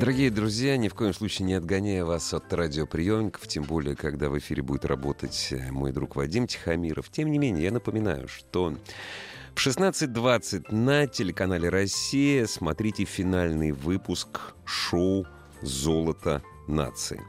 Дорогие друзья, ни в коем случае не отгоняя вас от радиоприемников, тем более, когда в эфире будет работать э, мой друг Вадим Тихомиров. Тем не менее, я напоминаю, что в 16.20 на телеканале «Россия» смотрите финальный выпуск шоу «Золото нации».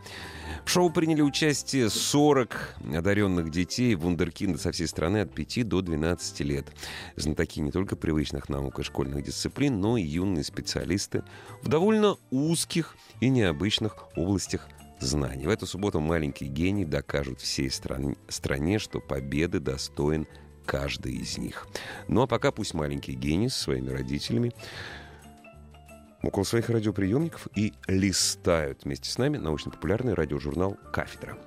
В шоу приняли участие 40 одаренных детей, вундеркинды со всей страны от 5 до 12 лет. Знатоки не только привычных наук и школьных дисциплин, но и юные специалисты в довольно узких и необычных областях знаний. В эту субботу маленький гений докажут всей стране, стране, что победы достоин каждый из них. Ну а пока пусть маленький гений со своими родителями около своих радиоприемников и листают вместе с нами научно-популярный радиожурнал «Кафедра».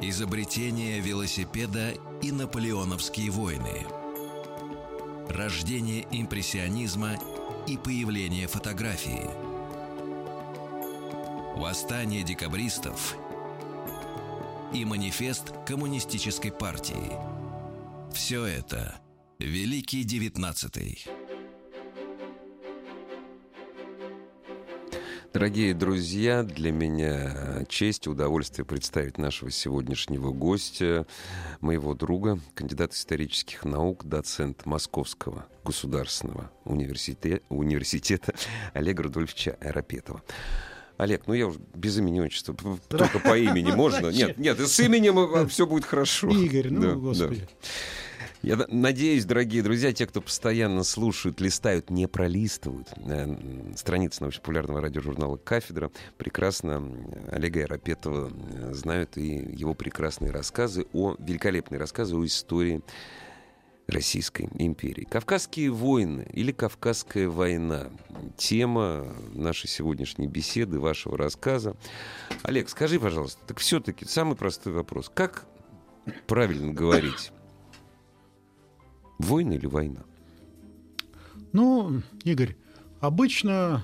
Изобретение велосипеда и наполеоновские войны. Рождение импрессионизма и появление фотографии. Восстание декабристов и манифест коммунистической партии. Все это Великий Девятнадцатый. Дорогие друзья, для меня честь и удовольствие представить нашего сегодняшнего гостя, моего друга, кандидат исторических наук, доцент Московского государственного университета, университета Олега Рудольфовича Аэропетова. Олег, ну я уже без имени отчества, только по имени можно? Нет, нет, с именем все будет хорошо. Игорь, ну, господи. Я надеюсь, дорогие друзья, те, кто постоянно слушают, листают, не пролистывают э, страницы научно-популярного радиожурнала «Кафедра», прекрасно Олега Яропетова э, знают и его прекрасные рассказы о, великолепные рассказы о истории Российской империи. Кавказские войны или Кавказская война. Тема нашей сегодняшней беседы, вашего рассказа. Олег, скажи, пожалуйста, так все-таки самый простой вопрос. Как правильно говорить? Война или война? Ну, Игорь, обычно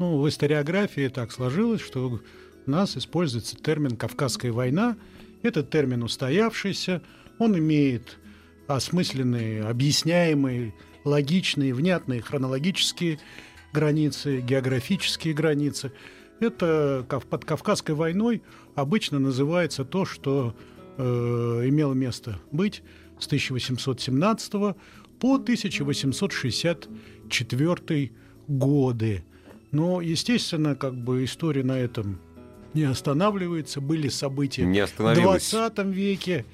ну, в историографии так сложилось, что у нас используется термин «Кавказская война». Этот термин устоявшийся, он имеет осмысленные, объясняемые, логичные, внятные хронологические границы, географические границы. Это под Кавказской войной обычно называется то, что э, имело место быть с 1817 по 1864 годы. Но, естественно, как бы история на этом не останавливается. Были события не в 20 веке,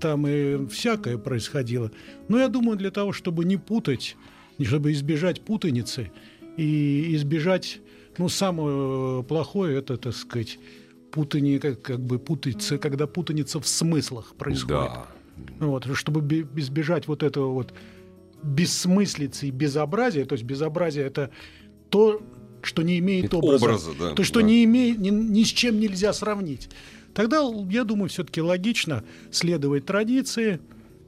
там и всякое происходило. Но я думаю, для того, чтобы не путать, чтобы избежать путаницы и избежать, ну, самое плохое, это, так сказать, путание, как, как бы путаться, когда путаница в смыслах происходит. Да. Вот, чтобы избежать вот этого вот бессмыслицы и безобразия, то есть безобразие это то, что не имеет это образа, образа да, то, что да. не имеет, ни, ни с чем нельзя сравнить. Тогда, я думаю, все-таки логично следовать традиции,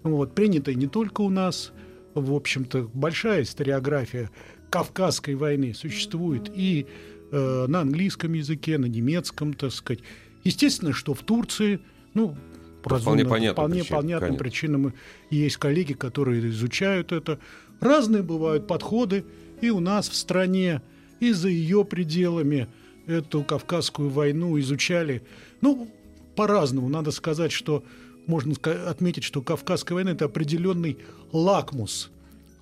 вот, принятой не только у нас, в общем-то, большая историография Кавказской войны существует и э, на английском языке, на немецком, так сказать. Естественно, что в Турции, ну, по вполне понятным вполне причинам, понятным причинам. Есть коллеги, которые изучают это. Разные бывают подходы и у нас в стране, и за ее пределами эту Кавказскую войну изучали. Ну, по-разному. Надо сказать, что можно отметить, что Кавказская война – это определенный лакмус,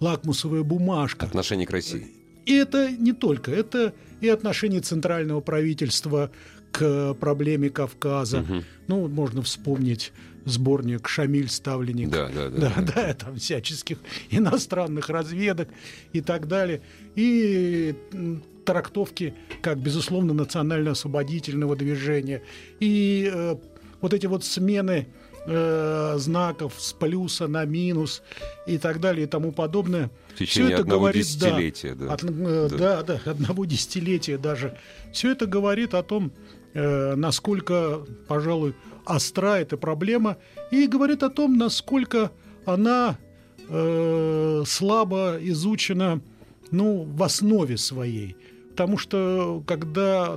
лакмусовая бумажка. Отношение к России. И это не только, это и отношение центрального правительства к проблеме Кавказа. Угу. Ну, можно вспомнить сборник «Шамиль Ставленник». Да, да, да. Да, да, там всяческих иностранных разведок и так далее. И трактовки как, безусловно, национально-освободительного движения. И э, вот эти вот смены э, знаков с плюса на минус и так далее и тому подобное. В течение Все это одного говорит, десятилетия. Да, да. От, э, да. да, да, одного десятилетия даже. Все это говорит о том, э, насколько, пожалуй, остра эта проблема, и говорит о том, насколько она э, слабо изучена ну, в основе своей. Потому что когда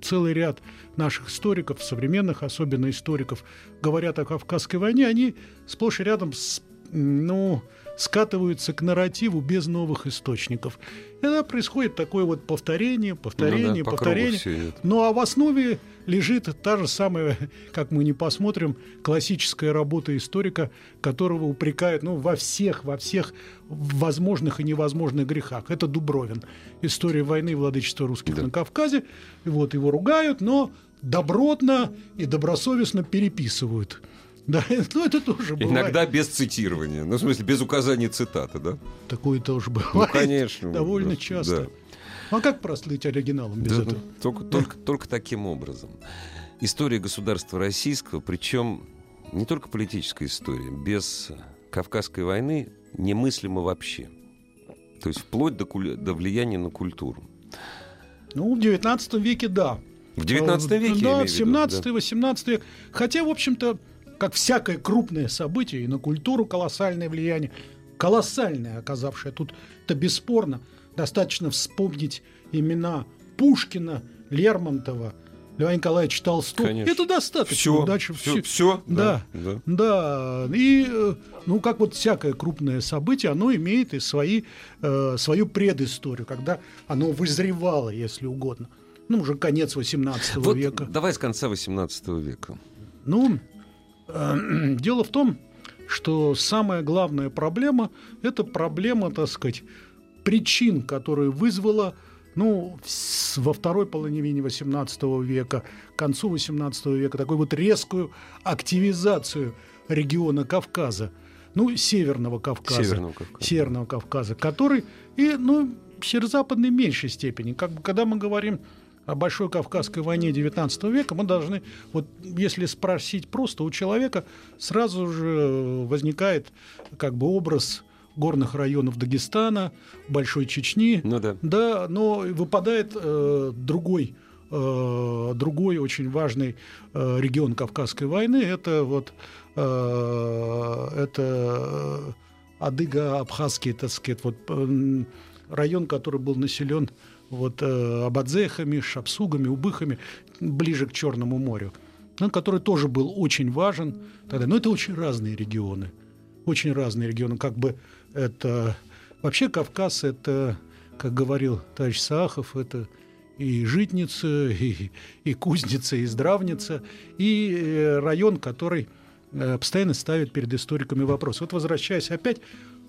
целый ряд наших историков, современных особенно историков, говорят о Кавказской войне, они сплошь и рядом с, ну, скатываются к нарративу без новых источников. И тогда происходит такое вот повторение, повторение, ну, да, повторение. Ну а в основе лежит та же самая, как мы не посмотрим, классическая работа историка, которого упрекают ну, во всех, во всех возможных и невозможных грехах. Это Дубровин. История войны и владычества русских да. на Кавказе. И вот его ругают, но добротно и добросовестно переписывают. Да, ну это тоже бывает. Иногда без цитирования. Ну, в смысле, без указания цитаты, да? Такое тоже бывает. Ну, конечно. Довольно просто, часто. Да. А как прослыть оригиналом без да, этого? Только, только, только таким образом. История государства российского, причем не только политическая история, без Кавказской войны немыслимо вообще. То есть вплоть до, до влияния на культуру. Ну, в XIX веке да. В XIX веке? Да, в 17-18 век. Хотя, в общем-то, как всякое крупное событие, и на культуру колоссальное влияние, колоссальное оказавшее тут, это бесспорно. Достаточно вспомнить имена Пушкина, Лермонтова, Льва Николаевича Толстого. Конечно. Это достаточно. Все, Дальше все, все. все да, да, да. И, э, ну, как вот всякое крупное событие, оно имеет и свои, э, свою предысторию, когда оно вызревало, если угодно. Ну, уже конец 18 вот века. Давай с конца 18 века. Ну, дело в том, что самая главная проблема – это проблема, так сказать, причин, которые вызвала ну, во второй половине XVIII века, к концу XVIII века, такую вот резкую активизацию региона Кавказа, ну, Северного Кавказа, Северного Кавказа, Северного Кавказа который и, ну, северо-западной меньшей степени. Как бы, когда мы говорим о Большой Кавказской войне XIX века, мы должны, вот если спросить просто у человека, сразу же возникает как бы образ горных районов Дагестана, Большой Чечни. Ну да. Да, но выпадает э, другой э, другой очень важный э, регион Кавказской войны. Это вот э, это Адыга-Абхазский, так сказать, вот э, район, который был населен вот э, абадзехами, шапсугами, убыхами, ближе к Черному морю, ну, который тоже был очень важен тогда. Но это очень разные регионы, очень разные регионы. Как бы это вообще Кавказ это, как говорил товарищ Сахов, это и житница, и, и кузница, и здравница, и э, район, который э, постоянно ставит перед историками вопрос. Вот возвращаясь опять,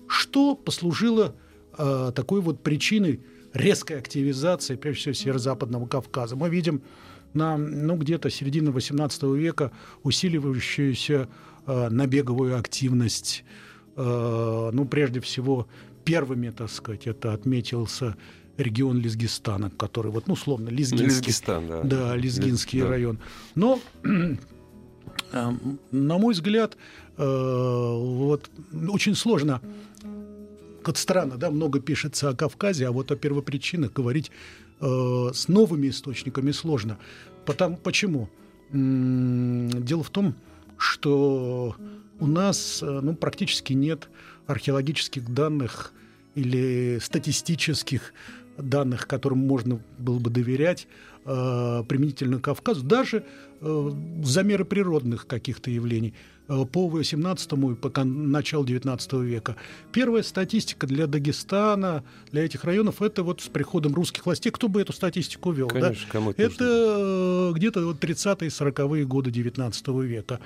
что послужило э, такой вот причиной резкой активизации, прежде всего, Северо-Западного Кавказа? Мы видим на ну, где-то середины XVIII века усиливающуюся э, набеговую активность Э, ну, прежде всего, первыми, так сказать, это отметился регион Лизгистана, который вот, ну, условно, Лизгинский. Лизгистан, да. Да, Лизгинский Лиз, район. Но, э, на мой взгляд, э, вот очень сложно вот странно, да, много пишется о Кавказе, а вот о первопричинах говорить э, с новыми источниками сложно. Потому, почему? Дело в том, что у нас э, ну, практически нет археологических данных или статистических данных, которым можно было бы доверять э, применительно к Кавказу, даже э, замеры природных каких-то явлений по 18 и по началу 19 века. Первая статистика для Дагестана, для этих районов, это вот с приходом русских властей. Кто бы эту статистику вел? Конечно, да? кому это э, где-то вот 30-е, 40-е годы 19 века.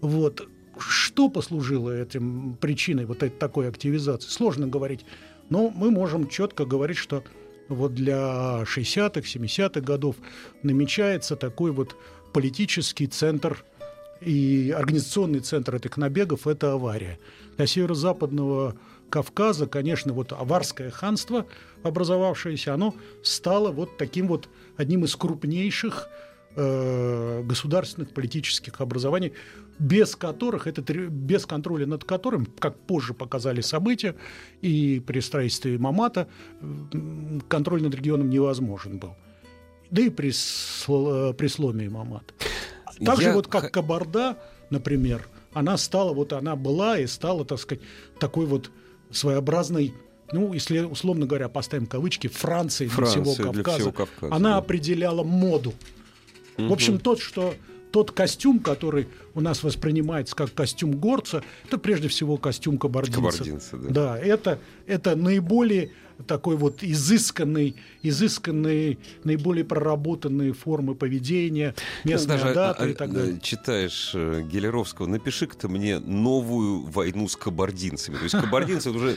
Вот. Что послужило этим причиной вот этой такой активизации? Сложно говорить. Но мы можем четко говорить, что вот для 60-х, 70-х годов намечается такой вот политический центр и организационный центр этих набегов – это авария. Для северо-западного Кавказа, конечно, вот аварское ханство, образовавшееся, оно стало вот таким вот одним из крупнейших э, государственных политических образований без которых, это, без контроля над которым, как позже показали события, и при строительстве Мамата контроль над регионом невозможен был. да и при, при сломе имамата. Так же вот как Кабарда, например, она стала, вот она была и стала, так сказать, такой вот своеобразной ну, если условно говоря, поставим кавычки, Франции для всего Кавказа, для всего Кавказа она да. определяла моду. Угу. В общем, тот, что тот костюм, который у нас воспринимается как костюм горца, это прежде всего костюм кабардинца. Кабардинца, да. Да, это, это наиболее такой вот изысканный, изысканные, наиболее проработанные формы поведения, местная Даже, дата а, и так далее. Читаешь э, Гелеровского, напиши-ка мне новую войну с кабардинцами. То есть кабардинцы уже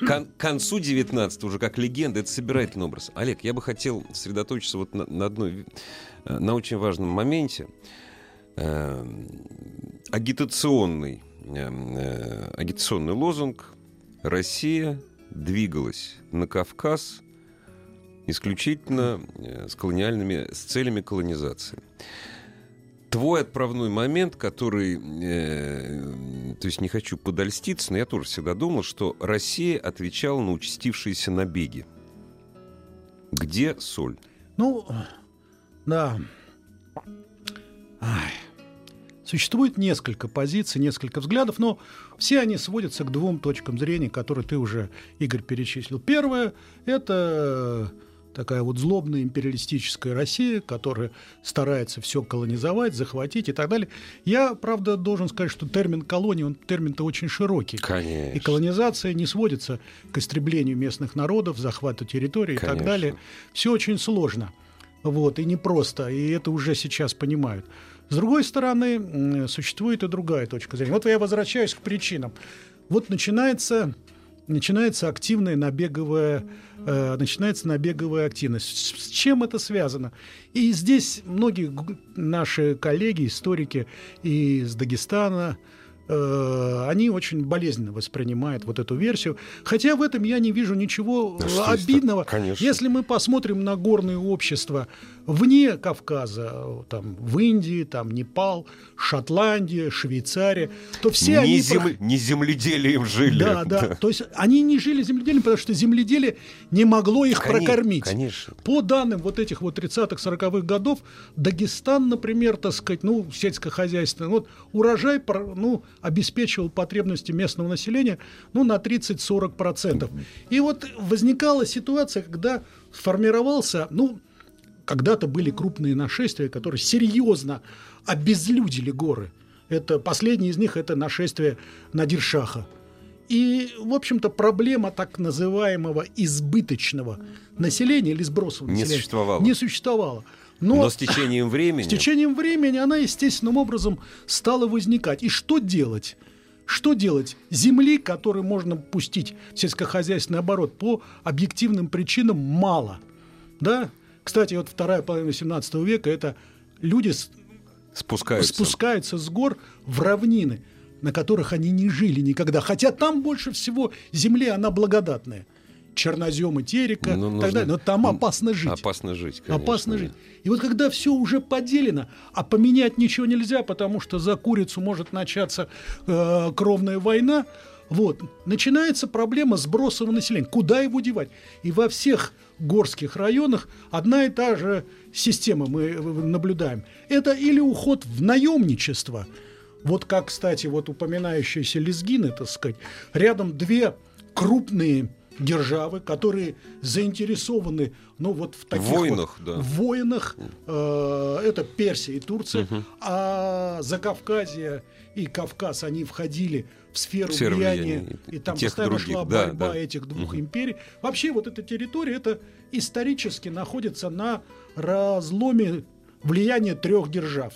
к концу 19 уже как легенда, это собирательный образ. Олег, я бы хотел сосредоточиться вот на, на одной, э, на очень важном моменте. Э, агитационный, э, агитационный лозунг «Россия двигалась на Кавказ исключительно э, с колониальными, с целями колонизации. Твой отправной момент, который, э, то есть не хочу подольститься, но я тоже всегда думал, что Россия отвечала на участившиеся набеги. Где соль? Ну, да. Ай. Существует несколько позиций, несколько взглядов, но все они сводятся к двум точкам зрения, которые ты уже, Игорь, перечислил. Первое – это такая вот злобная империалистическая Россия, которая старается все колонизовать, захватить и так далее. Я, правда, должен сказать, что термин колония, он термин-то очень широкий. Конечно. И колонизация не сводится к истреблению местных народов, захвату территории Конечно. и так далее. Все очень сложно. Вот, и непросто, и это уже сейчас понимают. С другой стороны, существует и другая точка зрения. Вот я возвращаюсь к причинам. Вот начинается, начинается активная набеговая, э, начинается набеговая активность. С чем это связано? И здесь многие наши коллеги, историки из Дагестана, Э, они очень болезненно воспринимают вот эту версию. Хотя в этом я не вижу ничего да, обидного. Конечно. Если мы посмотрим на горные общества вне Кавказа, там, в Индии, там, Непал, Шотландия, Швейцария, то все не они... Зем... Не земледелием жили. Да, да, да. То есть они не жили земледелием, потому что земледелие не могло их конечно, прокормить. Конечно. По данным вот этих вот 30-х, 40-х годов, Дагестан, например, так сказать, ну, сельскохозяйственное, вот урожай, ну, обеспечивал потребности местного населения ну, на 30-40%. И вот возникала ситуация, когда сформировался, ну, когда-то были крупные нашествия, которые серьезно обезлюдили горы. Это последнее из них – это нашествие Надиршаха. И, в общем-то, проблема так называемого избыточного населения или не населения существовала. не существовала. Но, Но с течением времени... С течением времени она естественным образом стала возникать. И что делать? Что делать? Земли, которую можно пустить в сельскохозяйственный оборот, по объективным причинам мало. Да? Кстати, вот вторая половина 17 века – это люди спускаются. спускаются с гор в равнины, на которых они не жили никогда. Хотя там больше всего земли, она благодатная – черноземы терека ну, нужно... так далее. Но там опасно жить. Опасно жить, конечно. Опасно жить. И вот когда все уже поделено, а поменять ничего нельзя, потому что за курицу может начаться э, кровная война, вот, начинается проблема сбросового населения. Куда его девать? И во всех горских районах одна и та же система мы наблюдаем. Это или уход в наемничество, вот как, кстати, вот упоминающиеся лезгины, так сказать, рядом две крупные державы, которые заинтересованы, ну вот в таких войнах, вот, да. войнах, э, это Персия и Турция, угу. а Закавказье и Кавказ они входили сферу, сферу влияния, влияния, и там постоянно других, шла да, борьба да. этих двух угу. империй. Вообще вот эта территория, это исторически находится на разломе влияния трех держав.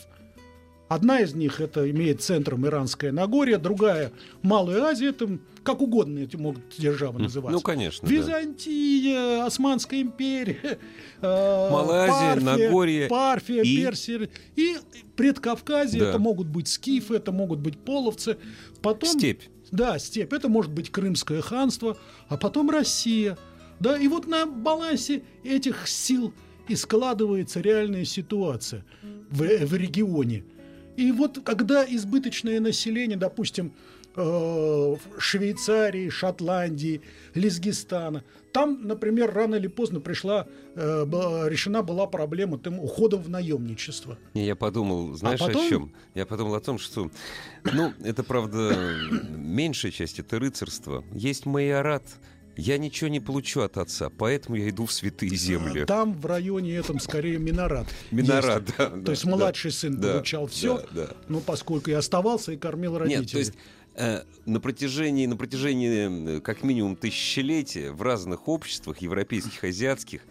Одна из них это имеет центром Иранское Нагорье, другая Малая Азия, это как угодно эти могут державы называться. Ну, конечно. Византия, да. Османская империя, э, Малая Азия, Парфия, Нагорье Парфия, и... Персия. И предкавказье, да. это могут быть скифы, это могут быть половцы. Потом, степь. Да, степь. Это может быть Крымское ханство, а потом Россия. Да, и вот на балансе этих сил и складывается реальная ситуация в, в регионе. И вот когда избыточное население, допустим, э, Швейцарии, Шотландии, Лизгистана. Там, например, рано или поздно пришла, э, решена была проблема тем уходом в наемничество. Не, я подумал, знаешь а потом... о чем? Я подумал о том, что, ну, это правда меньшая часть, это рыцарство. Есть майорат, я ничего не получу от отца, поэтому я иду в святые земли. Там в районе этом скорее Минорат. Минорат, да. То есть младший сын получал все, ну поскольку и оставался и кормил родителей. Нет, то есть Э, на протяжении, на протяжении как минимум тысячелетия в разных обществах, европейских, азиатских,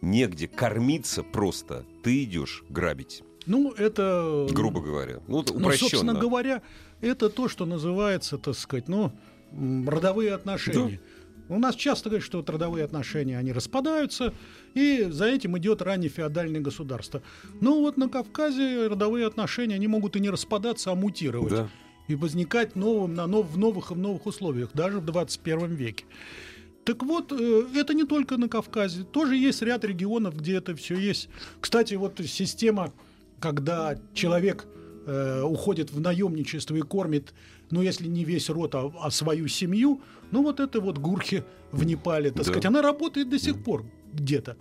негде кормиться просто. Ты идешь грабить. Ну, это... Грубо говоря. Ну, упрощенно. Ну, собственно говоря, это то, что называется, так сказать, ну, родовые отношения. Да. У нас часто говорят, что родовые отношения, они распадаются, и за этим идет раннее феодальное государство. Но вот на Кавказе родовые отношения, они могут и не распадаться, а мутировать. Да и возникать новым, на нов, в новых и в новых условиях, даже в 21 веке. Так вот, э, это не только на Кавказе, тоже есть ряд регионов, где это все есть. Кстати, вот система, когда человек э, уходит в наемничество и кормит, ну, если не весь род, а, а свою семью, ну, вот это вот гурхи в Непале, так да. сказать, она работает до сих пор где-то.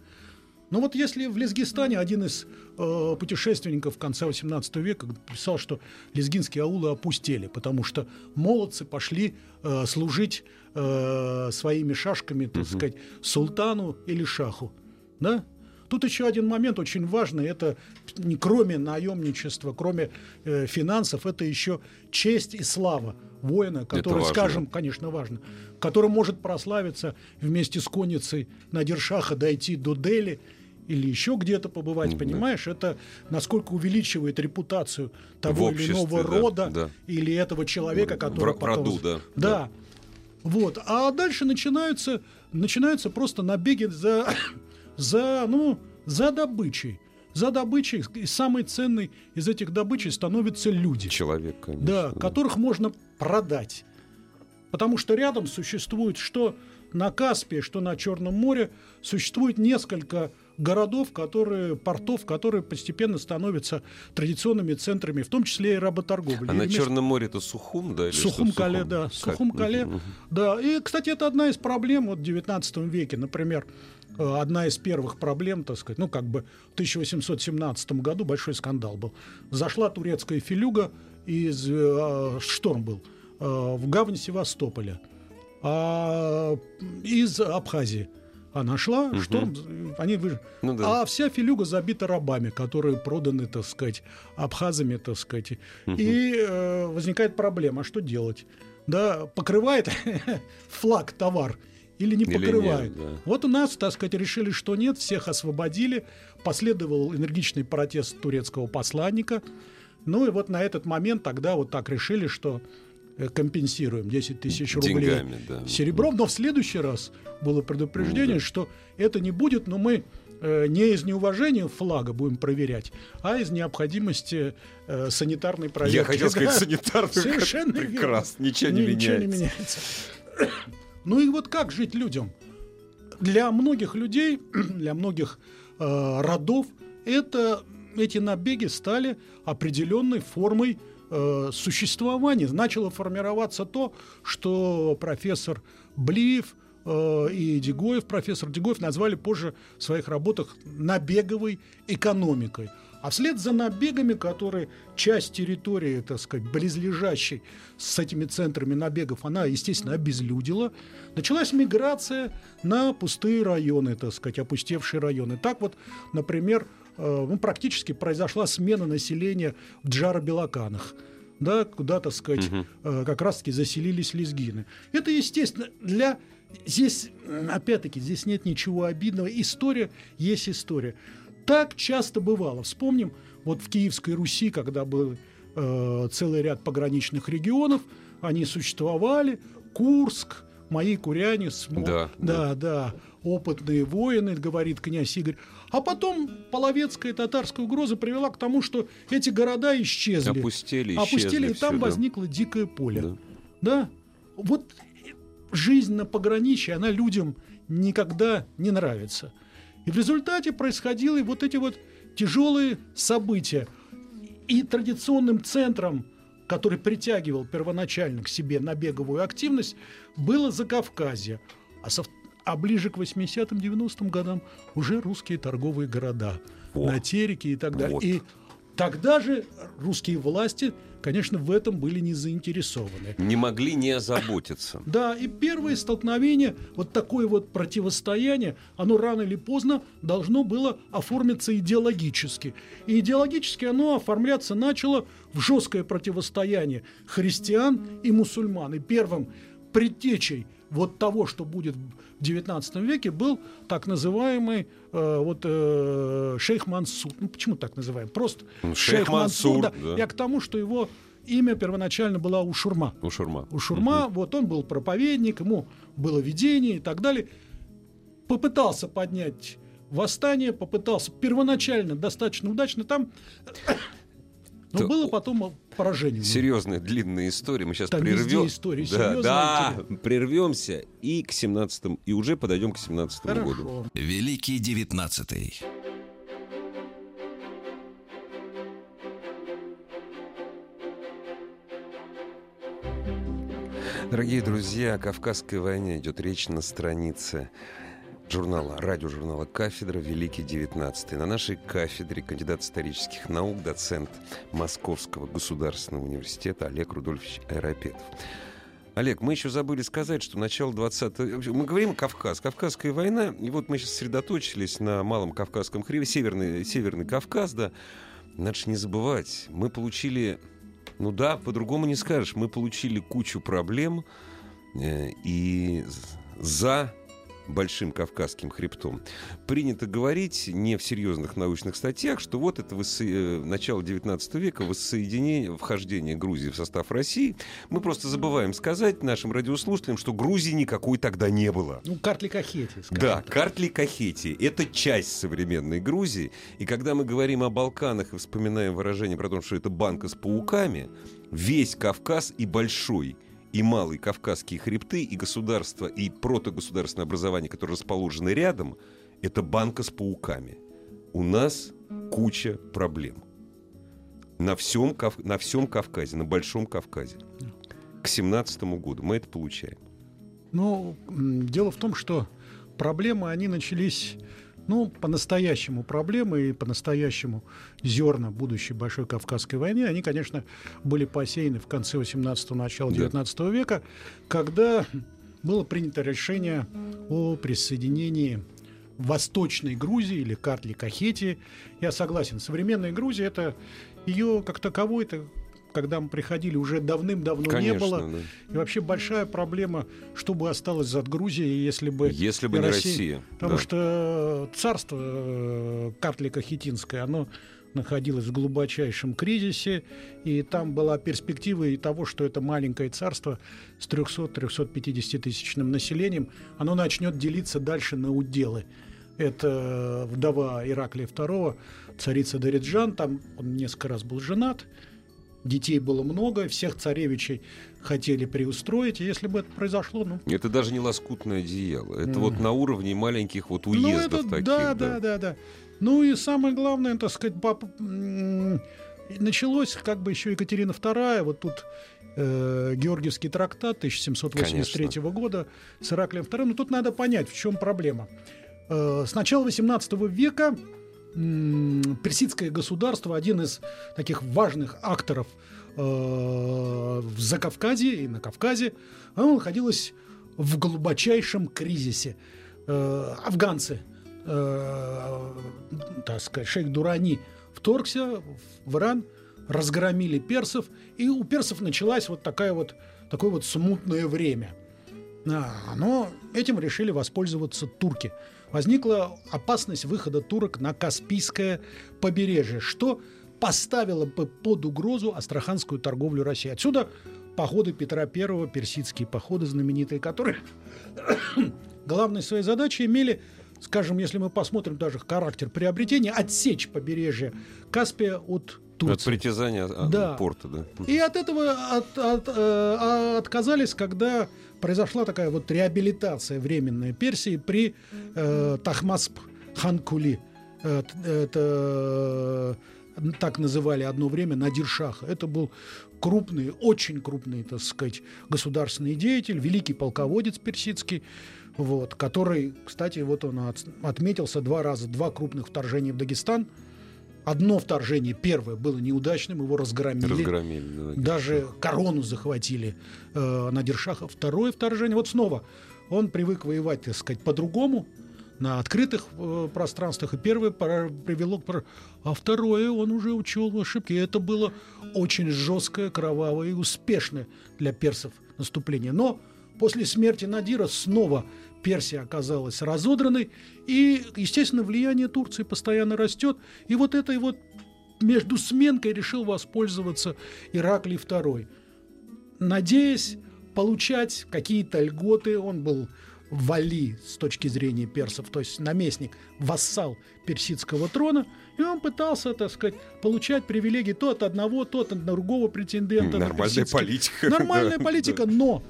Но вот если в Лезгистане один из э, путешественников конце 18 века писал, что лезгинские аулы опустели, потому что молодцы пошли э, служить э, своими шашками, так угу. сказать, султану или шаху. Да? Тут еще один момент очень важный. Это не кроме наемничества, кроме э, финансов, это еще честь и слава воина, который, скажем, конечно, важно, который может прославиться вместе с конницей Надиршаха, дойти до Дели или еще где-то побывать, mm-hmm. понимаешь, это насколько увеличивает репутацию того или иного рода да. или этого человека, который в, потом... роду, да. да. Да. Вот. А дальше начинаются, начинаются просто набеги за, за, ну, за добычей. За добычей, и самый ценный из этих добычей становятся люди. Человек, конечно. Да, да, которых можно продать. Потому что рядом существует, что на Каспии, что на Черном море, существует несколько городов, которые, портов, которые постепенно становятся традиционными центрами, в том числе и работорговли. А на Черном море это Сухум, да? Сухум-Кале, Сухум? да. Сухум-Кале, да. И, кстати, это одна из проблем вот, в XIX веке. Например, одна из первых проблем, так сказать, ну, как бы в 1817 году большой скандал был. Зашла турецкая филюга, из, э, шторм был, э, в гавань Севастополя, а, из Абхазии – она шла, угу. шторм, они вы... ну, да. а вся филюга забита рабами, которые проданы, так сказать, абхазами, так сказать. Угу. И э, возникает проблема, что делать? Да, покрывает флаг товар или не покрывает. Или нет, да. Вот у нас, так сказать, решили, что нет, всех освободили. Последовал энергичный протест турецкого посланника. Ну и вот на этот момент тогда вот так решили, что Э, компенсируем 10 тысяч рублей Деньгами, да. серебром, но в следующий раз было предупреждение, да. что это не будет, но мы э, не из неуважения флага будем проверять, а из необходимости э, санитарной проверки. Я хотел сказать санитарную. Совершенно прекрасно, ничего не ничего меняется. не меняется. Ну и вот как жить людям? Для многих людей, для многих э, родов это эти набеги стали определенной формой э, существования. Начало формироваться то, что профессор Блиев э, и Дегоев, профессор Дегоев назвали позже в своих работах набеговой экономикой. А вслед за набегами, которые часть территории, так сказать, близлежащей с этими центрами набегов, она, естественно, обезлюдила, началась миграция на пустые районы, так сказать, опустевшие районы. Так вот, например, Э, ну, практически произошла смена населения в Джаро-Белоканах да, куда, так сказать, угу. как раз-таки заселились лезгины. Это, естественно, для... Здесь, опять-таки, здесь нет ничего обидного. История есть история. Так часто бывало. Вспомним, вот в Киевской Руси, когда был э, целый ряд пограничных регионов, они существовали. Курск, мои куряне, смо... да, да, да, да, опытные воины, говорит князь Игорь. А потом половецкая татарская угроза привела к тому, что эти города исчезли. Опустили, Опустили, и там все, возникло дикое поле. Да. да? Вот жизнь на пограничье, она людям никогда не нравится. И в результате происходили вот эти вот тяжелые события. И традиционным центром который притягивал первоначально к себе набеговую активность, было Закавказье. А, со, а ближе к 80-90-м годам уже русские торговые города. О, на Тереке и так далее. Вот. И Тогда же русские власти, конечно, в этом были не заинтересованы. Не могли не озаботиться. Да, и первое столкновение, вот такое вот противостояние, оно рано или поздно должно было оформиться идеологически. И идеологически оно оформляться начало в жесткое противостояние христиан и мусульман. И первым предтечей вот того, что будет XIX веке, был так называемый э, вот, э, шейх Мансур. Ну, почему так называем? Просто ну, шейх, шейх Мансур. Мансур да. Да. Я к тому, что его имя первоначально было Ушурма. Ушурма. Ушурма, угу. вот он был проповедник, ему было видение и так далее. Попытался поднять восстание, попытался первоначально достаточно удачно. Там но То... было потом поражение. Серьезная длинная история. Мы сейчас Там прервем. история да, да прервемся и к 17 и уже подойдем к 17 году. Великий девятнадцатый. Дорогие друзья, о Кавказской войне идет речь на странице журнала, радиожурнала «Кафедра. Великий XIX». На нашей кафедре кандидат исторических наук, доцент Московского государственного университета Олег Рудольфович Аэропетов. Олег, мы еще забыли сказать, что начало 20 Мы говорим Кавказ, Кавказская война, и вот мы сейчас сосредоточились на Малом Кавказском хребе, Северный, Северный Кавказ, да. Надо же не забывать, мы получили, ну да, по-другому не скажешь, мы получили кучу проблем, э, и за Большим Кавказским хребтом. Принято говорить не в серьезных научных статьях, что вот это воссо... Э, начало 19 века, воссоединение, вхождение Грузии в состав России. Мы просто забываем сказать нашим радиослушателям, что Грузии никакой тогда не было. Ну, Картли-Кахети. Да, Картли-Кахети. Это часть современной Грузии. И когда мы говорим о Балканах и вспоминаем выражение про то, что это банка с пауками, весь Кавказ и Большой – и Малые Кавказские хребты, и государство, и протогосударственное образование, которые расположены рядом, это банка с пауками. У нас куча проблем. На всем, на всем Кавказе, на Большом Кавказе. К 17 году мы это получаем. Ну, дело в том, что проблемы, они начались ну, по-настоящему проблемы и по-настоящему зерна будущей Большой Кавказской войны, они, конечно, были посеяны в конце 18-го, начала 19 да. века, когда было принято решение о присоединении Восточной Грузии или Картли Кахетии. Я согласен, современная Грузия это ее как таковой, это когда мы приходили, уже давным-давно Конечно, не было. Да. И вообще большая проблема, что бы осталось от Грузии, если бы, если бы не Россия. Россия. Потому да. что царство э, Картлика Хитинское, оно находилось в глубочайшем кризисе, и там была перспектива и того, что это маленькое царство с 300-350 тысячным населением, оно начнет делиться дальше на уделы. Это вдова Ираклия II, царица Дариджан, там он несколько раз был женат, детей было много, всех царевичей хотели приустроить, и если бы это произошло, ну... Это даже не лоскутное одеяло, это mm. вот на уровне маленьких вот уездов ну, это, таких. Да, да, да, да, да. Ну и самое главное, так сказать, пап... началось как бы еще Екатерина II, вот тут э, Георгиевский трактат 1783 Конечно. года с Ираклием II. Ну тут надо понять, в чем проблема. Э, с начала 18 века персидское государство, один из таких важных акторов э, в Закавказье и на Кавказе, оно находилось в глубочайшем кризисе. Э, афганцы, э, так сказать, шейх Дурани вторгся в Иран, разгромили персов, и у персов началась вот такая вот такое вот смутное время. А, но этим решили воспользоваться турки – возникла опасность выхода турок на Каспийское побережье, что поставило бы под угрозу астраханскую торговлю России. Отсюда походы Петра I, персидские походы знаменитые, которые главной своей задачей имели скажем, если мы посмотрим даже характер приобретения, отсечь побережье Каспия от Турции. От притязания да. порта, да. И от этого от, от, э, отказались, когда произошла такая вот реабилитация временная Персии при э, Тахмасп Ханкули. Это, это так называли одно время Надиршаха. Это был крупный, очень крупный, так сказать, государственный деятель, великий полководец персидский, вот, который, кстати, вот он от, отметился два раза, два крупных вторжения в Дагестан. Одно вторжение, первое, было неудачным, его разгромили. Разгромили, да, Даже корону захватили э, Надиршаха. Второе вторжение, вот снова, он привык воевать, так сказать, по-другому, на открытых э, пространствах. И первое привело к... А второе он уже учел ошибки. И это было очень жесткое, кровавое и успешное для персов наступление. Но после смерти Надира снова Персия оказалась разодранной. И, естественно, влияние Турции постоянно растет. И вот этой вот между сменкой решил воспользоваться Ираклий II. Надеясь получать какие-то льготы, он был вали с точки зрения персов, то есть наместник, вассал персидского трона, и он пытался, так сказать, получать привилегии то от одного, то от другого претендента. Нормальная политика. Нормальная политика, но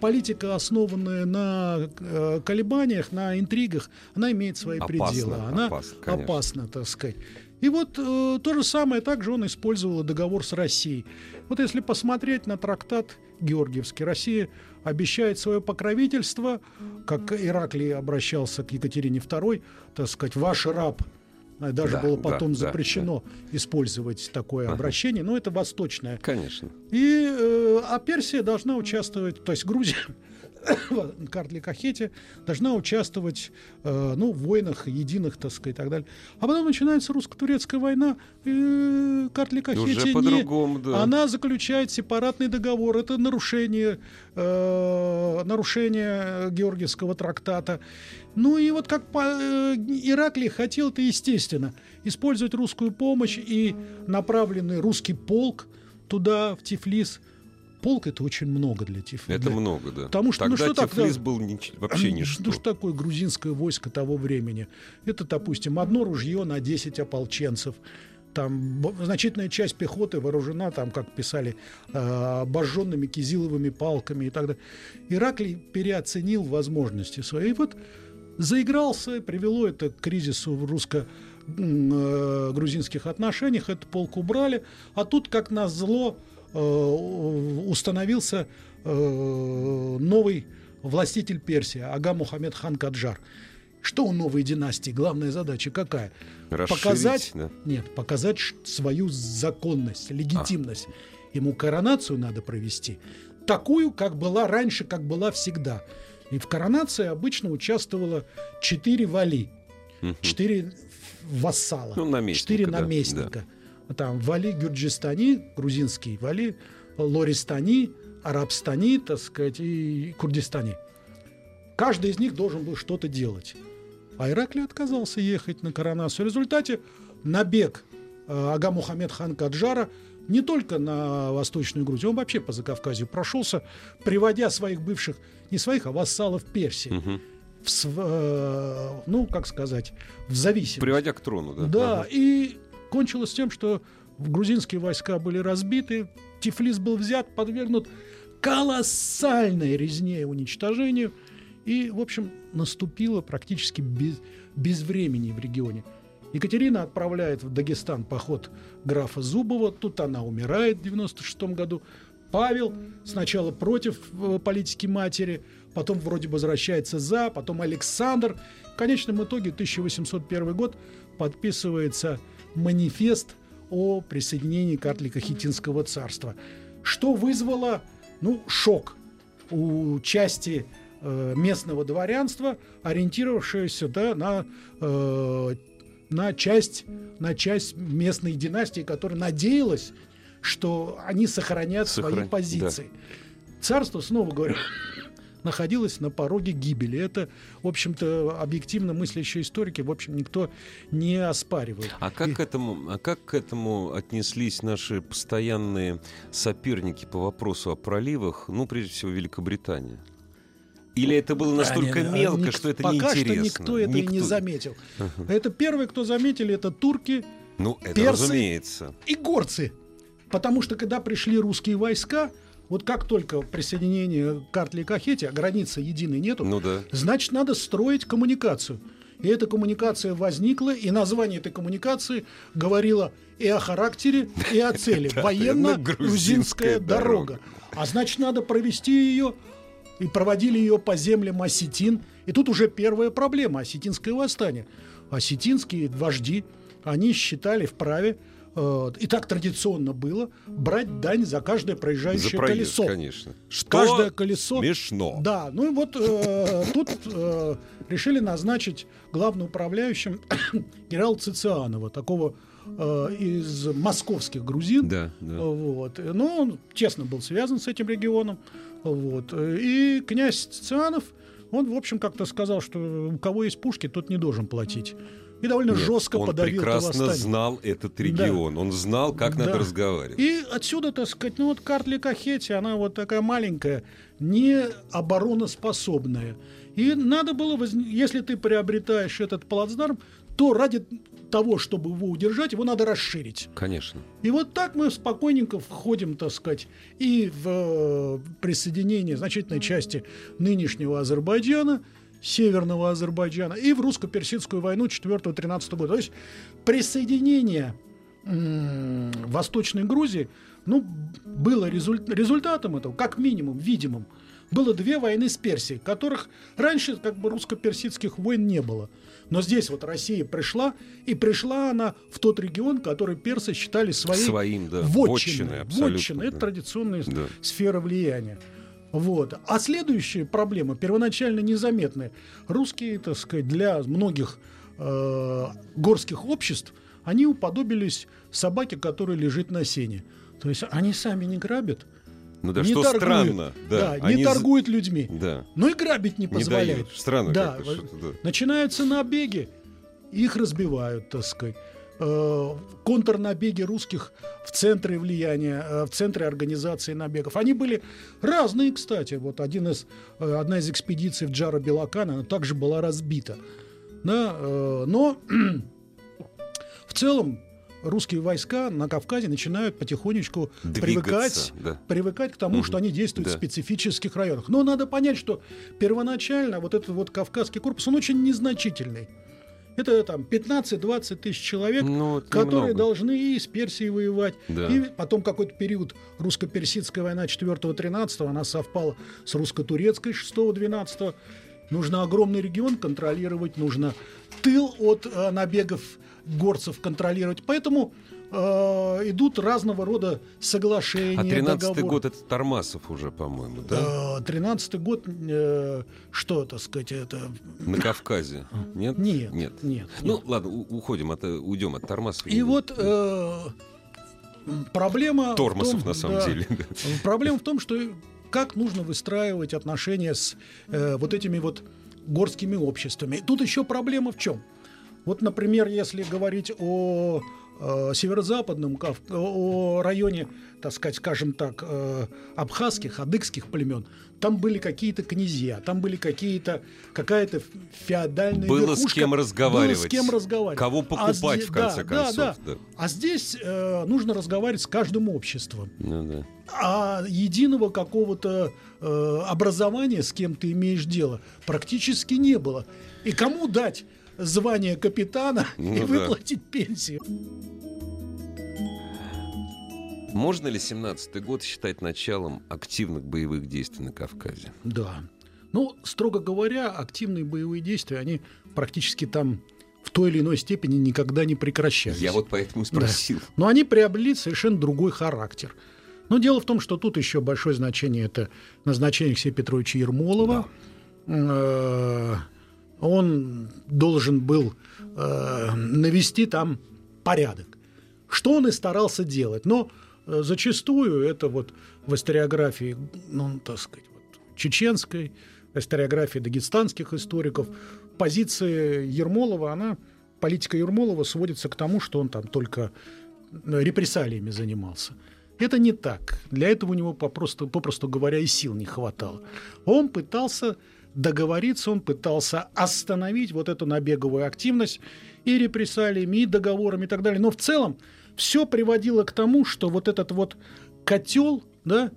политика, основанная на э, колебаниях, на интригах, она имеет свои опасно, пределы. Она опасно, опасна, так сказать. И вот э, то же самое также он использовал договор с Россией. Вот если посмотреть на трактат Георгиевский, Россия обещает свое покровительство, как Ираклий обращался к Екатерине II, так сказать, ваш раб даже да, было потом да, запрещено да, использовать такое ага. обращение, но это восточное. Конечно. И, э, а Персия должна участвовать, то есть Грузия Картли Кахете должна участвовать э, ну, в войнах единых, так сказать, и так далее. А потом начинается русско-турецкая война, и Картли Кахете не, да. она заключает сепаратный договор. Это нарушение, э, нарушение Георгиевского трактата. Ну и вот как по, э, Ираклий хотел, это естественно, использовать русскую помощь и направленный русский полк туда, в Тифлис – полк это очень много для Тифлиса. Это для... много, да. Потому что, Тогда ну, что Тифлис так, был ни... вообще ничто. Ну что такое грузинское войско того времени? Это, допустим, одно ружье на 10 ополченцев. Там значительная часть пехоты вооружена, там, как писали, э, обожженными кизиловыми палками и так далее. Ираклий переоценил возможности свои. И вот заигрался, привело это к кризису в русско э, грузинских отношениях, этот полк убрали, а тут, как назло, установился э, новый властитель Персии, Ага Мухаммед хан Каджар. Что у новой династии? Главная задача какая? Расширить, показать, да? нет, показать свою законность, легитимность. А. Ему коронацию надо провести такую, как была раньше, как была всегда. И в коронации обычно участвовало четыре вали, четыре вассала, ну, наместника, четыре да, наместника. Да там Вали Гюрджистани, грузинский Вали, Лористани, Арабстани, так сказать, и Курдистани. Каждый из них должен был что-то делать. А Ираклий отказался ехать на коронацию. В результате набег э, Ага Мухаммед хан Каджара не только на Восточную Грузию, он вообще по Закавказью прошелся, приводя своих бывших, не своих, а вассалов Персии. Угу. В, э, ну, как сказать, в зависимость. Приводя к трону, да? Да, ага. и кончилось тем, что грузинские войска были разбиты, Тифлис был взят, подвергнут колоссальной резне и уничтожению. И, в общем, наступило практически без, без времени в регионе. Екатерина отправляет в Дагестан поход графа Зубова. Тут она умирает в 96 году. Павел сначала против э, политики матери, потом вроде бы возвращается за, потом Александр. В конечном итоге 1801 год подписывается манифест о присоединении Картлика Хитинского царства, что вызвало ну, шок у части э, местного дворянства, ориентировавшегося да, на, э, на, часть, на часть местной династии, которая надеялась, что они сохранят Сохран... свои позиции. Да. Царство, снова говорю, находилась на пороге гибели. Это, в общем-то, объективно мыслящие историки, в общем, никто не оспаривает. А как, И... к этому, а как к этому отнеслись наши постоянные соперники по вопросу о проливах, ну, прежде всего, Великобритания? Или это было настолько а, мелко, ник- что это пока неинтересно? Пока что никто это никто... не заметил. Uh-huh. Это первые, кто заметили, это турки, ну, это персы разумеется. и горцы. Потому что когда пришли русские войска, вот как только присоединение к Картли и Кахете, а границы единой нету, ну да. значит, надо строить коммуникацию. И эта коммуникация возникла, и название этой коммуникации говорило и о характере, и о цели. Военно-грузинская дорога. А значит, надо провести ее, и проводили ее по землям осетин. И тут уже первая проблема – осетинское восстание. Осетинские вожди, они считали вправе Э, и так традиционно было брать дань за каждое проезжающее за проезд, колесо. конечно. Что каждое колесо. Смешно. Да, ну и вот э, тут э, решили назначить главным управляющим генерал Цицианова, такого э, из московских грузин. Да, да. Вот. Но он честно был связан с этим регионом. Вот. И князь Цицианов, он, в общем, как-то сказал, что у кого есть пушки, тот не должен платить и довольно Нет, жестко он подавил прекрасно знал этот регион, да. он знал, как да. надо разговаривать. И отсюда, так сказать, ну вот Картли Кахети, она вот такая маленькая, не обороноспособная. И надо было, воз... если ты приобретаешь этот плацдарм, то ради того, чтобы его удержать, его надо расширить. Конечно. И вот так мы спокойненько входим, так сказать, и в э, присоединение значительной части нынешнего Азербайджана – Северного Азербайджана и в русско-персидскую войну 4-13 года. То есть присоединение Восточной Грузии ну, было результ, результатом этого, как минимум, видимым. Было две войны с Персией, которых раньше как бы русско-персидских войн не было. Но здесь вот Россия пришла, и пришла она в тот регион, который персы считали своей Своим, да, вотчиной. Вотчиной. Да. Это традиционная да. сфера влияния. Вот. А следующая проблема, первоначально незаметная. Русские, так сказать, для многих э, горских обществ, они уподобились собаке, которая лежит на сене. То есть они сами не грабят, ну да, не что торгуют, странно. Да, да не торгуют людьми. Да. Но и грабить не позволяют. Не дают. Странно да. Начинаются набеги, их разбивают, так сказать. Э, контрнабеги русских в центре влияния, э, в центре организации набегов. Они были разные, кстати. Вот один из, э, одна из экспедиций в Джара Белакана, она также была разбита. Да, но в целом русские войска на Кавказе начинают потихонечку Двигаться, привыкать, да. привыкать к тому, угу. что они действуют да. в специфических районах. Но надо понять, что первоначально вот этот вот Кавказский корпус, он очень незначительный. Это там 15-20 тысяч человек, ну, которые немного. должны и с Персией воевать. Да. И потом какой-то период русско-персидская война 4-13, она совпала с русско-турецкой 6-12. Нужно огромный регион контролировать, нужно тыл от э, набегов горцев контролировать. Поэтому идут разного рода соглашения. А 13-й год это Тормасов уже, по-моему, да? Э, 13-й год, э, что, так сказать, это... На Кавказе, нет? Нет, нет. нет ну, нет. ладно, уходим, от, уйдем от Тормасова. И вот э, проблема... Тормасов, том, на самом да, деле. Проблема в том, что как нужно выстраивать отношения с э, вот этими вот горскими обществами. Тут еще проблема в чем? Вот, например, если говорить о э, северо-западном, о районе, так сказать, скажем так, э, абхазских, адыгских племен, там были какие-то князья, там были какие-то какая-то феодальная Было верхушка, с кем разговаривать. Было с кем разговаривать. Кого а покупать, а в конце да, концов. Да, да. Да. А здесь э, нужно разговаривать с каждым обществом. Ну, да. А единого какого-то э, образования, с кем ты имеешь дело, практически не было. И кому дать звание капитана ну, и да. выплатить пенсию? Можно ли 17-й год считать началом активных боевых действий на Кавказе? Да. Ну, строго говоря, активные боевые действия, они практически там в той или иной степени никогда не прекращались. Я вот поэтому спросил. Да. Но они приобрели совершенно другой характер. Но дело в том, что тут еще большое значение это назначение Алексея Петровича Ермолова. Да. Э, он должен был э, навести там порядок. Что он и старался делать. Но э, зачастую это вот в историографии, ну, так сказать, вот, чеченской, историографии дагестанских историков, позиция Ермолова, она, политика Ермолова сводится к тому, что он там только репрессалиями занимался. Это не так. Для этого у него, попросту, попросту говоря, и сил не хватало. Он пытался договориться, он пытался остановить вот эту набеговую активность и репрессалиями, и договорами и так далее. Но в целом все приводило к тому, что вот этот вот котел, да,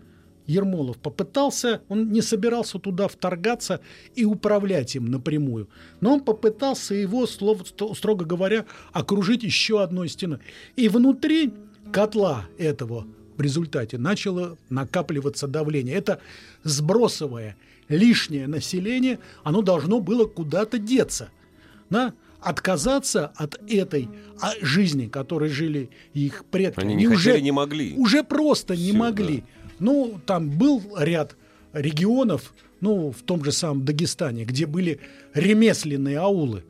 Ермолов попытался, он не собирался туда вторгаться и управлять им напрямую, но он попытался его, строго говоря, окружить еще одной стеной. И внутри котла этого в результате начало накапливаться давление. Это сбросовое лишнее население, оно должно было куда-то деться. Да? Отказаться от этой а, жизни, которой жили их предки. Они не уже, хотели, не могли. Уже просто Все, не могли. Да. Ну, там был ряд регионов, ну, в том же самом Дагестане, где были ремесленные аулы.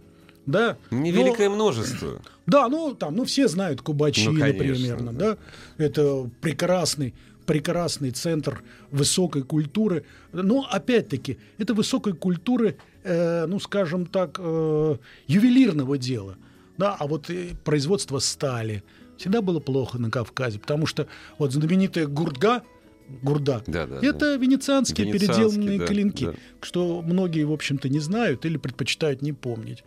Да? Невеликое но, множество. Да, ну там, ну все знают Кубачи, ну, примерно, да. да. Это прекрасный прекрасный центр высокой культуры. Но опять-таки, это высокой культуры, э, ну скажем так, э, ювелирного дела. Да, а вот э, производство стали всегда было плохо на Кавказе, потому что вот знаменитая гурдга, Гурда. Да, да, это да. венецианские, венецианские переделанные да, клинки, да. что многие, в общем-то, не знают или предпочитают не помнить.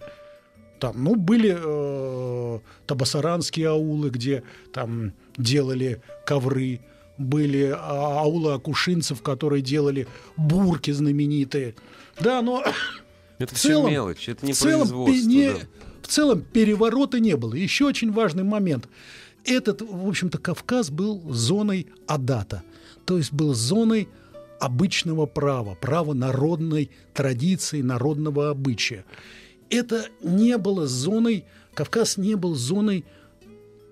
Там, ну, были э, табасаранские аулы, где там делали ковры, были а, аулы акушинцев, которые делали бурки знаменитые. Да, но это в все целом, мелочь, это не в целом, не, да. В целом переворота не было. Еще очень важный момент. Этот, в общем-то, Кавказ был зоной адата, то есть был зоной обычного права, права народной традиции, народного обычая это не было зоной, Кавказ не был зоной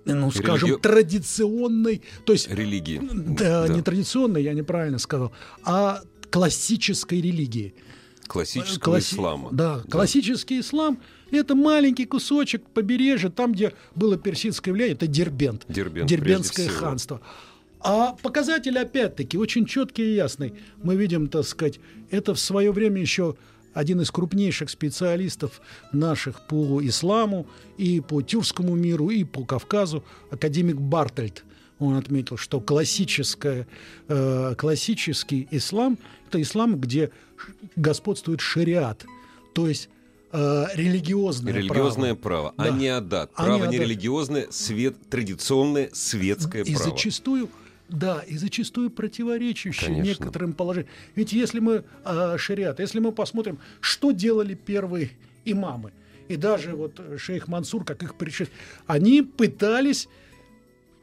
ну, скажем, Религи... традиционной, то есть... Религии. Да, да, не традиционной, я неправильно сказал, а классической религии. Классического Класси... ислама. Да, да, классический ислам – это маленький кусочек побережья, там, где было персидское влияние, это Дербент, Дербент Дербентское ханство. А показатель, опять-таки, очень четкий и ясный. Мы видим, так сказать, это в свое время еще один из крупнейших специалистов наших по исламу и по тюркскому миру, и по Кавказу, академик Бартельд. Он отметил, что классическое, э, классический ислам – это ислам, где господствует шариат, то есть э, религиозное, религиозное право, право да. а не адат. Право а не, религиозное, свет, традиционное светское и право. И зачастую да, и зачастую противоречащие Конечно. некоторым положениям. Ведь если мы, э, шариат, если мы посмотрим, что делали первые имамы, и даже вот шейх Мансур, как их предшественник, они пытались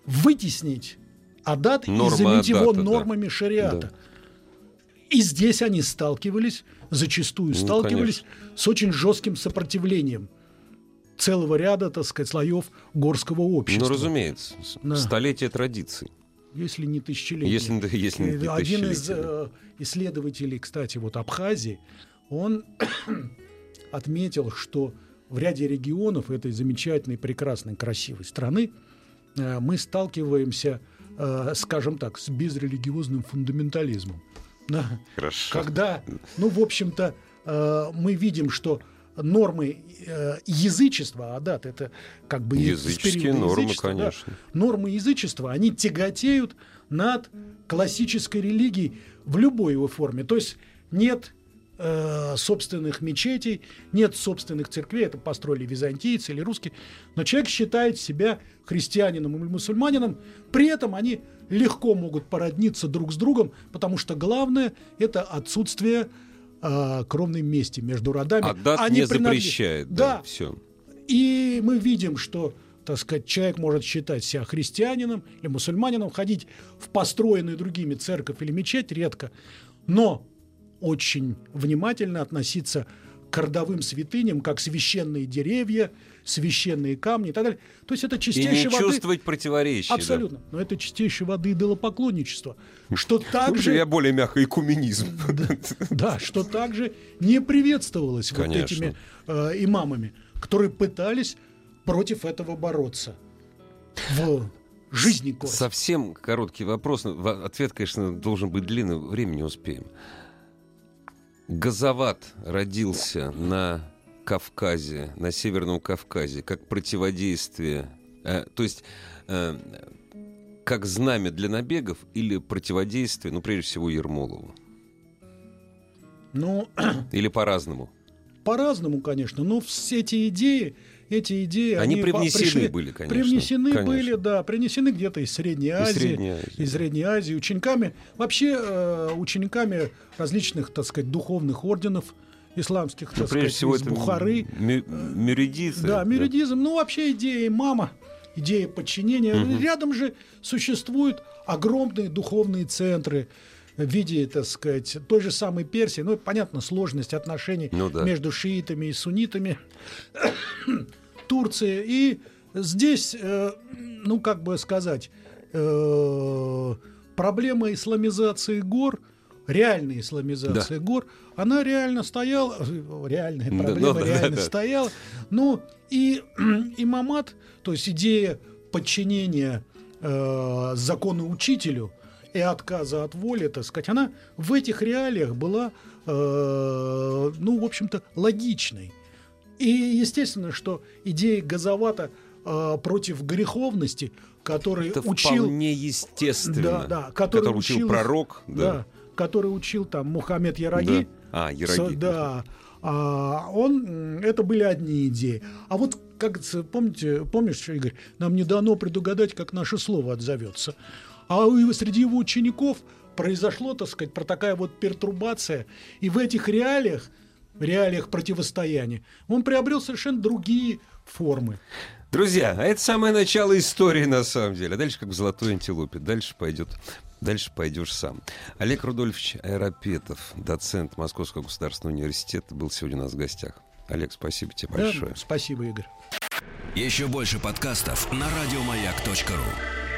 вытеснить адат Норма и заменить адата, его нормами да. шариата. Да. И здесь они сталкивались, зачастую ну, сталкивались конечно. с очень жестким сопротивлением целого ряда, так сказать, слоев горского общества. Ну, разумеется, да. столетия традиций если не тысячелетия. Если, если не Один из э, исследователей, кстати, вот Абхазии, он отметил, что в ряде регионов этой замечательной, прекрасной, красивой страны э, мы сталкиваемся, э, скажем так, с безрелигиозным фундаментализмом. Да? Хорошо. Когда, ну, в общем-то, э, мы видим, что нормы э, язычества, а да, это как бы языческие нормы, конечно. Да, нормы язычества, они тяготеют над классической религией в любой его форме. То есть нет э, собственных мечетей, нет собственных церквей, это построили византийцы или русские, но человек считает себя христианином или мусульманином, при этом они легко могут породниться друг с другом, потому что главное это отсутствие э, кровной мести между родами. А дат Они не принадлеж... запрещает. Да, да, все. И мы видим, что так сказать, человек может считать себя христианином или мусульманином, ходить в построенную другими церковь или мечеть редко, но очень внимательно относиться к родовым святыням, как священные деревья, священные камни и так далее. То есть это чистейшей и не воды... чувствовать противоречия. Абсолютно. Да. Но это чистейшей воды идолопоклонничество. Что также... Я более мягко экуменизм. Да, что также не приветствовалось вот этими э, имамами, которые пытались против этого бороться в жизни города. Совсем короткий вопрос. Ответ, конечно, должен быть длинный. Времени не успеем. Газоват родился на Кавказе, на Северном Кавказе, как противодействие, э, то есть э, как знамя для набегов или противодействие, ну, прежде всего, Ермолову? Ну, или по-разному? По-разному, конечно, но все эти идеи эти идеи... Они, они привнесены пришли, были, конечно. Привнесены конечно. были, да, принесены где-то из Средней Азии. Из Средней Азии, из Средней Азии учениками, вообще э, учениками различных, так сказать, духовных орденов, исламских, ну, так прежде сказать, всего из это Бухары. Мюридизм. Да, мюридизм. Да. Ну, вообще идея мама, идея подчинения. Угу. Рядом же существуют огромные духовные центры в виде, так сказать, той же самой Персии. Ну, понятно, сложность отношений ну, да. между шиитами и суннитами. Турции. И здесь, э, ну, как бы сказать, э, проблема исламизации гор – реальная исламизация да. гор, она реально стояла, реальная проблема да, да, реально да, да. стояла. Ну и имамат, то есть идея подчинения э, закону учителю и отказа от воли, так сказать, она в этих реалиях была, э, ну, в общем-то, логичной. И естественно, что идея Газовата э, против греховности, который Это учил... вполне естественно. Да, да, который, который учил, учил пророк. Да. да который учил там Мухаммед Яраги. Да. А, Яраги. да. А, он, это были одни идеи. А вот, как помните, помнишь, Игорь, нам не дано предугадать, как наше слово отзовется. А среди его учеников произошло, так сказать, про такая вот пертурбация. И в этих реалиях, в реалиях противостояния, он приобрел совершенно другие формы. Друзья, а это самое начало истории на самом деле. А дальше как в золотой антилопе. Дальше пойдет Дальше пойдешь сам. Олег Рудольфович Аэропетов, доцент Московского государственного университета, был сегодня у нас в гостях. Олег, спасибо тебе большое. Да, спасибо, Игорь. Еще больше подкастов на радиомаяк.ру